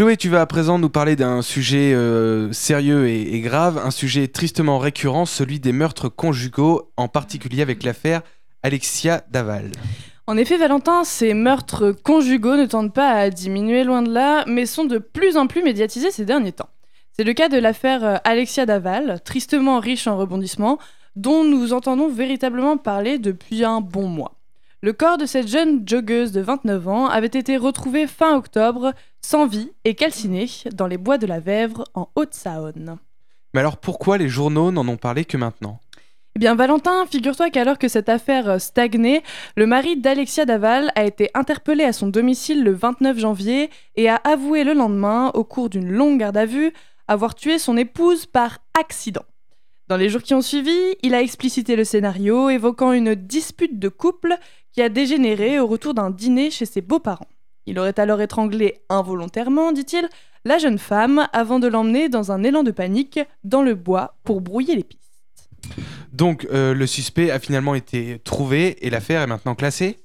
Chloé, tu vas à présent nous parler d'un sujet euh, sérieux et, grave, un sujet tristement récurrent, celui des meurtres conjugaux, en particulier avec l'affaire Alexia Daval. En effet, Valentin, ces meurtres conjugaux ne tendent pas à diminuer loin de là, mais sont de plus en plus médiatisés ces derniers temps. C'est le cas de l'affaire euh, Alexia Daval, tristement riche en rebondissements, dont nous entendons véritablement parler depuis un bon mois. Le corps de cette jeune joggeuse de 29 ans avait été retrouvé fin octobre, sans vie et calciné, dans les bois de la Vèvre, en Haute-Saône. Mais alors pourquoi les journaux n'en ont parlé que maintenant? Eh bien, Valentin, figure-toi qu'alors que cette affaire euh, stagnait, le mari d'Alexia Daval a été interpellé à son domicile le 29 janvier et a avoué le lendemain, au cours d'une longue garde à vue, avoir tué son épouse par accident. Dans les jours qui ont suivi, il a explicité le scénario, évoquant une dispute de couple qui a dégénéré au retour d'un dîner chez ses beaux-parents. Il aurait alors étranglé involontairement, dit-il, la jeune femme avant de l'emmener dans un élan de panique dans le bois pour brouiller les pistes. Donc euh, le suspect a finalement été trouvé et l'affaire est maintenant classée?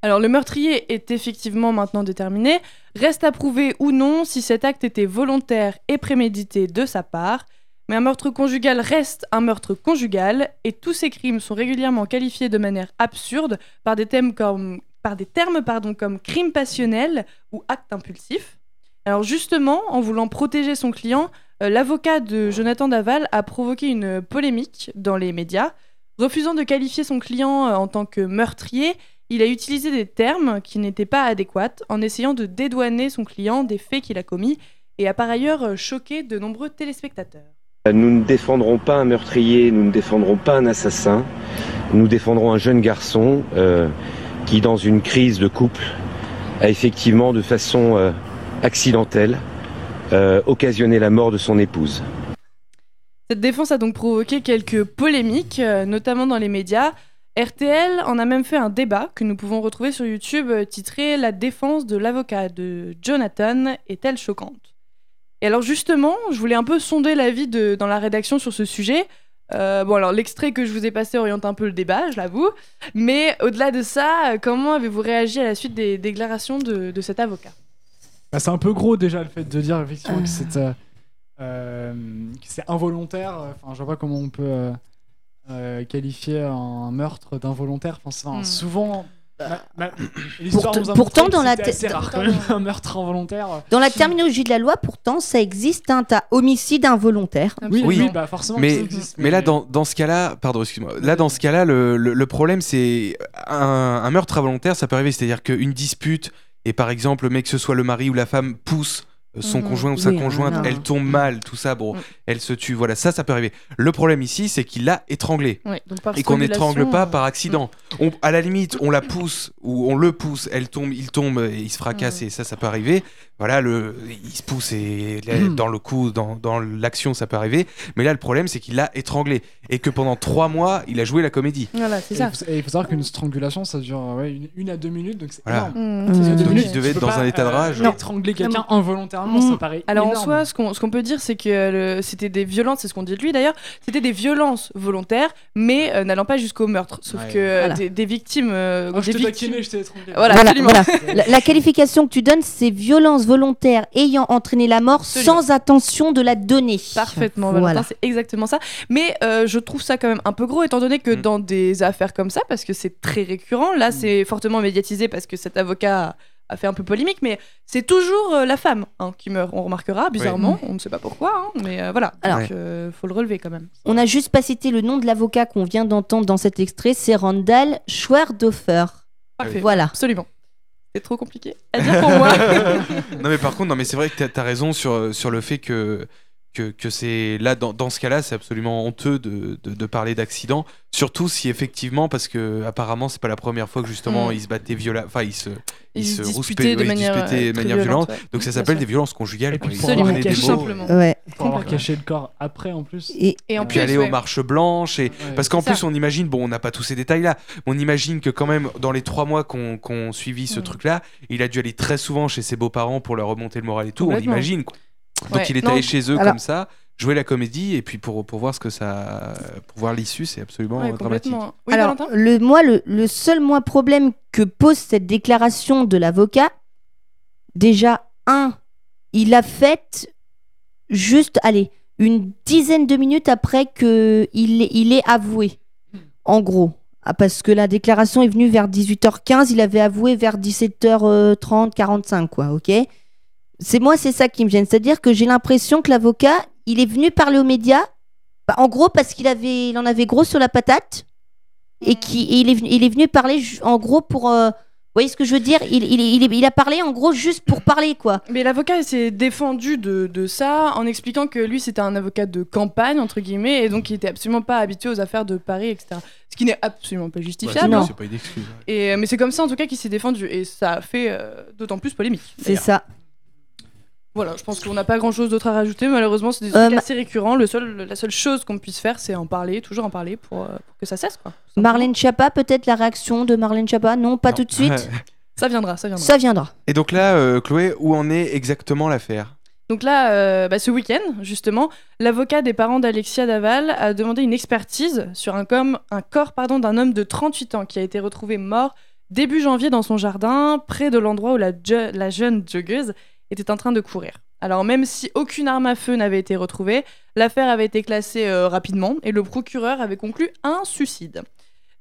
Alors le meurtrier est effectivement maintenant déterminé, reste à prouver ou non si cet acte était volontaire et prémédité de sa part, mais un meurtre conjugal reste un meurtre conjugal et tous ces crimes sont régulièrement qualifiés de manière absurde par des, thèmes comme, par des termes pardon, comme crime passionnel ou acte impulsif. Alors justement, en voulant protéger son client, euh, l'avocat de Jonathan Daval a provoqué une polémique dans les médias. Refusant de qualifier son client euh, en tant que meurtrier, il a utilisé des termes qui n'étaient pas adéquats en essayant de dédouaner son client des faits qu'il a commis et a par ailleurs euh, choqué de nombreux téléspectateurs. Nous ne défendrons pas un meurtrier, nous ne défendrons pas un assassin, nous défendrons un jeune garçon euh, qui, dans une crise de couple, a effectivement de façon euh, accidentelle euh, occasionné la mort de son épouse. Cette défense a donc provoqué quelques polémiques, notamment dans les médias. RTL en a même fait un débat que nous pouvons retrouver sur YouTube titré La défense de l'avocat de Jonathan est-elle choquante? Et alors justement, je voulais un peu sonder l'avis dans la rédaction sur ce sujet. Euh, bon alors l'extrait que je vous ai passé oriente un peu le débat, je l'avoue. Mais au-delà de ça, comment avez-vous réagi à la suite des déclarations de, de cet avocat? Bah, c'est un peu gros déjà le fait de dire effectivement que c'est euh, euh, que c'est involontaire. Enfin, je vois pas comment on peut euh, euh, qualifier un meurtre d'involontaire. Enfin, c'est- enfin, Mm. souvent. Ma- ma- l'histoire Pourtant- dans la assez rare quand même un meurtre involontaire. Dans la terminologie de la loi, pourtant, ça existe. Hein, T'as homicide involontaire. Oui, oui, bah forcément. Mais- existe, Mais là, dans, dans ce cas-là, pardon, excuse-moi. Là, dans ce cas-là, le, le- le problème, c'est un, un meurtre involontaire, ça peut arriver. C'est-à-dire qu'une dispute, et par exemple, mais que ce soit le mari ou la femme pousse euh, son Mhm. conjoint ou sa Oui, conjointe, non. elle tombe mal, tout ça, bon, Mhm. elle se tue. Voilà, ça, ça peut arriver. Le problème ici, c'est qu'il l'a étranglée. Ouais, Et qu'on n'étrangle pas euh, par accident. On, à la limite, on la pousse ou on le pousse, elle tombe, il tombe et il se fracasse et ça, ça peut arriver. Voilà, le, il se pousse et là, Mhm. dans le coup, dans, dans l'action, ça peut arriver. Mais là, le problème, c'est qu'il l'a étranglé et que pendant trois mois, il a joué la comédie. Voilà, c'est ça. il faut, et il faut savoir qu'une strangulation, ça dure euh, ouais, une, une à deux minutes, donc c'est Voilà. énorme. Mmh, Mmh. tu Donc, il devait être dans pas, un état de euh, rage. Étrangler quelqu'un involontairement, ça Mm. paraît. Alors en énorme. soi, ce qu'on peut dire, c'est que le- c'était des violences, c'est ce qu'on dit de lui d'ailleurs, c'était des violences volontaires, mais euh, n'allant pas jusqu'au meurtre. Sauf Ouais. que euh, Voilà. des, des victimes. euh, Ah, je des t'ai victimes- taquiné, je t'ai étranglé. Voilà, Voilà, absolument. la qualification que tu donnes, c'est violence volontaire ayant entraîné la mort Absolument. sans intention de la donner. Parfaitement, Voilà. Valentin, c'est exactement ça. Mais euh, je trouve ça quand même un peu gros, étant donné que Mm. dans des affaires comme ça, parce que c'est très récurrent, là Mm. c'est fortement médiatisé parce que cet avocat a fait un peu polémique, mais c'est toujours euh, la femme hein, qui meurt. On remarquera, bizarrement, on ne sait pas pourquoi, hein, mais euh, voilà. Alors- Donc, euh, faut le relever quand même. On n'a juste pas cité le nom de l'avocat qu'on vient d'entendre dans cet extrait, c'est Randall Schwerdhofer. Parfait. Voilà. Absolument. C'est trop compliqué à dire pour moi. non mais par contre, non mais c'est vrai que tu as, raison sur, sur le fait que, que, que c'est là dans, dans ce cas-là, c'est absolument honteux de, de, de parler d'accident, surtout si effectivement parce que apparemment c'est pas la première fois que justement Mm. ils se battaient violemment, enfin ils se Ils ils se se disputaient rouspétaient, de ouais, ils manière, disputaient euh, de manière violente. ouais. Donc ça s'appelle des violences conjugales. Et puis pour avoir caché- simplement. Ouais. Pour avoir Complètement. caché le corps après en plus. Et Et en puis plus, aller ouais. aux marches blanches et Ouais. parce qu'en plus ça. on imagine bon on n'a pas tous ces détails là on imagine que quand même dans les trois mois qu'on qu'on suivi ce Mm. truc là il a dû aller très souvent chez ses beaux-parents pour leur remonter le moral et tout on imagine quoi. Donc Ouais. il est Non, allé chez eux alors- comme ça jouer la comédie et puis pour, pour voir ce que ça pour voir l'issue c'est absolument Ouais, euh, dramatique. Oui, Alors, le, moi, le, le seul moi problème que pose cette déclaration de l'avocat, déjà, un, il l'a faite juste, allez, une dizaine de minutes après que il, il est avoué, en gros. Ah, parce que la déclaration est venue vers 18h15, il avait avoué vers 17h30, 45, quoi, ok? C'est moi, c'est ça qui me gêne. C'est-à-dire que j'ai l'impression que l'avocat, il est venu parler aux médias, bah, en gros, parce qu'il avait, il en avait gros sur la patate, et qu'il est, venu- il est venu parler, en gros, pour. euh, vous voyez ce que je veux dire? Il, il, il, il a parlé, en gros, juste pour parler, quoi. Mais l'avocat il s'est défendu de, de ça en expliquant que lui c'était un avocat de campagne entre guillemets et donc il était absolument pas habitué aux affaires de Paris etc. Ce qui n'est absolument pas Ouais, justifiable. Non. C'est pas une excuse. ouais. Et, mais c'est comme ça en tout cas qu'il s'est défendu et ça a fait euh, d'autant plus polémique. C'est ça. Voilà, je pense qu'on n'a pas grand chose d'autre à rajouter. Malheureusement, c'est des Euh, trucs assez récurrents. Le seul, la seule chose qu'on puisse faire, c'est en parler, toujours en parler pour, euh, pour que ça cesse. Quoi. Marlène Schiappa, peut-être la réaction de Marlène Schiappa? Non, pas Non. tout de suite. Ça viendra, ça viendra. Ça viendra. Et donc là, euh, Chloé, où en est exactement l'affaire? Donc là, euh, bah, ce week-end, justement, l'avocat des parents d'Alexia Daval a demandé une expertise sur un, com- un corps pardon, d'un homme de 38 ans qui a été retrouvé mort début janvier dans son jardin, près de l'endroit où la, la jeune joggeuse était en train de courir. Alors même si aucune arme à feu n'avait été retrouvée, l'affaire avait été classée euh, rapidement et le procureur avait conclu un suicide.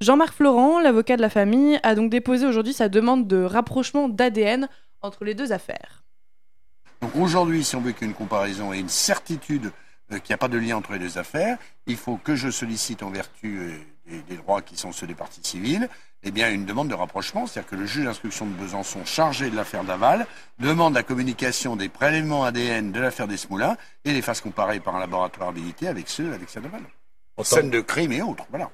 Jean-Marc Florent, l'avocat de la famille, a donc déposé aujourd'hui sa demande de rapprochement d'ADN entre les deux affaires. Donc aujourd'hui, si on veut qu'une comparaison et une certitude qu'il n'y a pas de lien entre les deux affaires, il faut que je sollicite en vertu euh, des, des droits qui sont ceux des parties civiles, eh bien une demande de rapprochement, c'est-à-dire que le juge d'instruction de Besançon chargé de l'affaire Daval demande la communication des prélèvements ADN de l'affaire des Smoulins et les fasse comparer par un laboratoire habilité avec ceux d'Alexia Daval. Scène de crime et autres, voilà.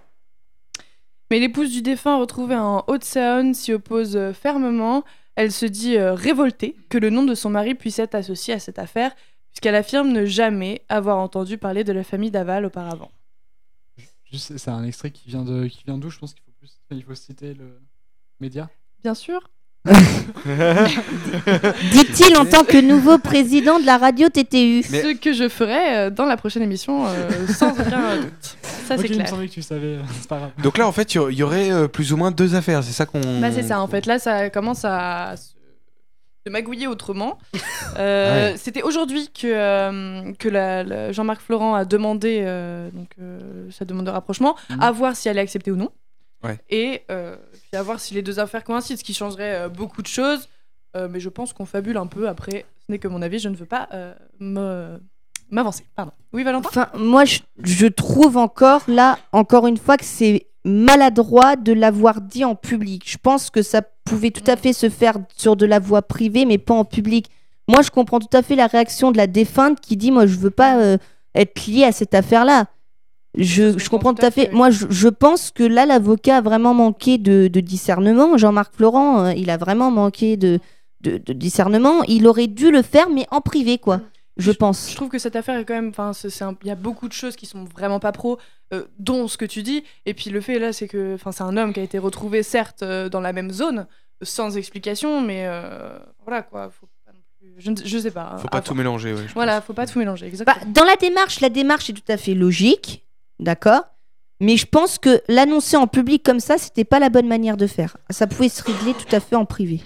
Mais l'épouse du défunt retrouvée en Haute-Saône s'y oppose euh, fermement. Elle se dit euh, révoltée que le nom de son mari puisse être associé à cette affaire, puisqu'elle affirme ne jamais avoir entendu parler de la famille Daval auparavant. Juste, c'est un extrait qui vient de, qui vient d'où Je pense qu'il faut plus, il faut citer le média. Bien sûr. Dit-il en tant que nouveau président de la radio TTU. Mais- Ce que je ferai euh, dans la prochaine émission, euh, sans aucun doute. Ça, c'est il me clair. que tu savais, euh, c'est pas grave. Donc là, en fait, il y a- il y aurait euh, plus ou moins deux affaires, c'est ça qu'on. Bah, c'est ça, en fait. Là, ça commence à se, se magouiller autrement. Euh, Ouais. C'était aujourd'hui que, euh, que la- la- Jean-Marc Florent a demandé euh, donc, euh, sa demande de rapprochement, Mhm. à voir si elle est acceptée ou non. Ouais. Et euh, puis à voir si les deux affaires coïncident, ce qui changerait euh, beaucoup de choses. Euh, mais je pense qu'on fabule un peu. Après, ce n'est que mon avis, je ne veux pas euh, me- m'avancer. Pardon. Oui, Valentin? Enfin, moi, je, je trouve encore, là, encore une fois, que c'est maladroit de l'avoir dit en public. Je pense que ça pouvait tout à fait se faire sur de la voie privée, mais pas en public. Moi, je comprends tout à fait la réaction de la défunte qui dit, moi, je veux pas euh, être liée à cette affaire-là. Je, comprends tout à fait. Moi, je, je pense que là, l'avocat a vraiment manqué de, de discernement. Jean-Marc Florent, euh, il a vraiment manqué de, de, de discernement. Il aurait dû le faire, mais en privé, quoi. Je pense. Je trouve que cette affaire est quand même. Enfin, il y a beaucoup de choses qui sont vraiment pas pro, euh, dont ce que tu dis. Et puis le fait là, c'est que, enfin, c'est un homme qui a été retrouvé certes euh, dans la même zone, sans explication, mais euh, voilà quoi. Faut pas non plus- Je, ne- je sais pas. Faut à pas voir. tout mélanger, ouais. Voilà, pense. faut pas tout mélanger. Bah, Exactement. dans la démarche, la démarche est tout à fait logique, d'accord Mais je pense que l'annoncer en public comme ça, c'était pas la bonne manière de faire. Ça pouvait se régler tout à fait en privé.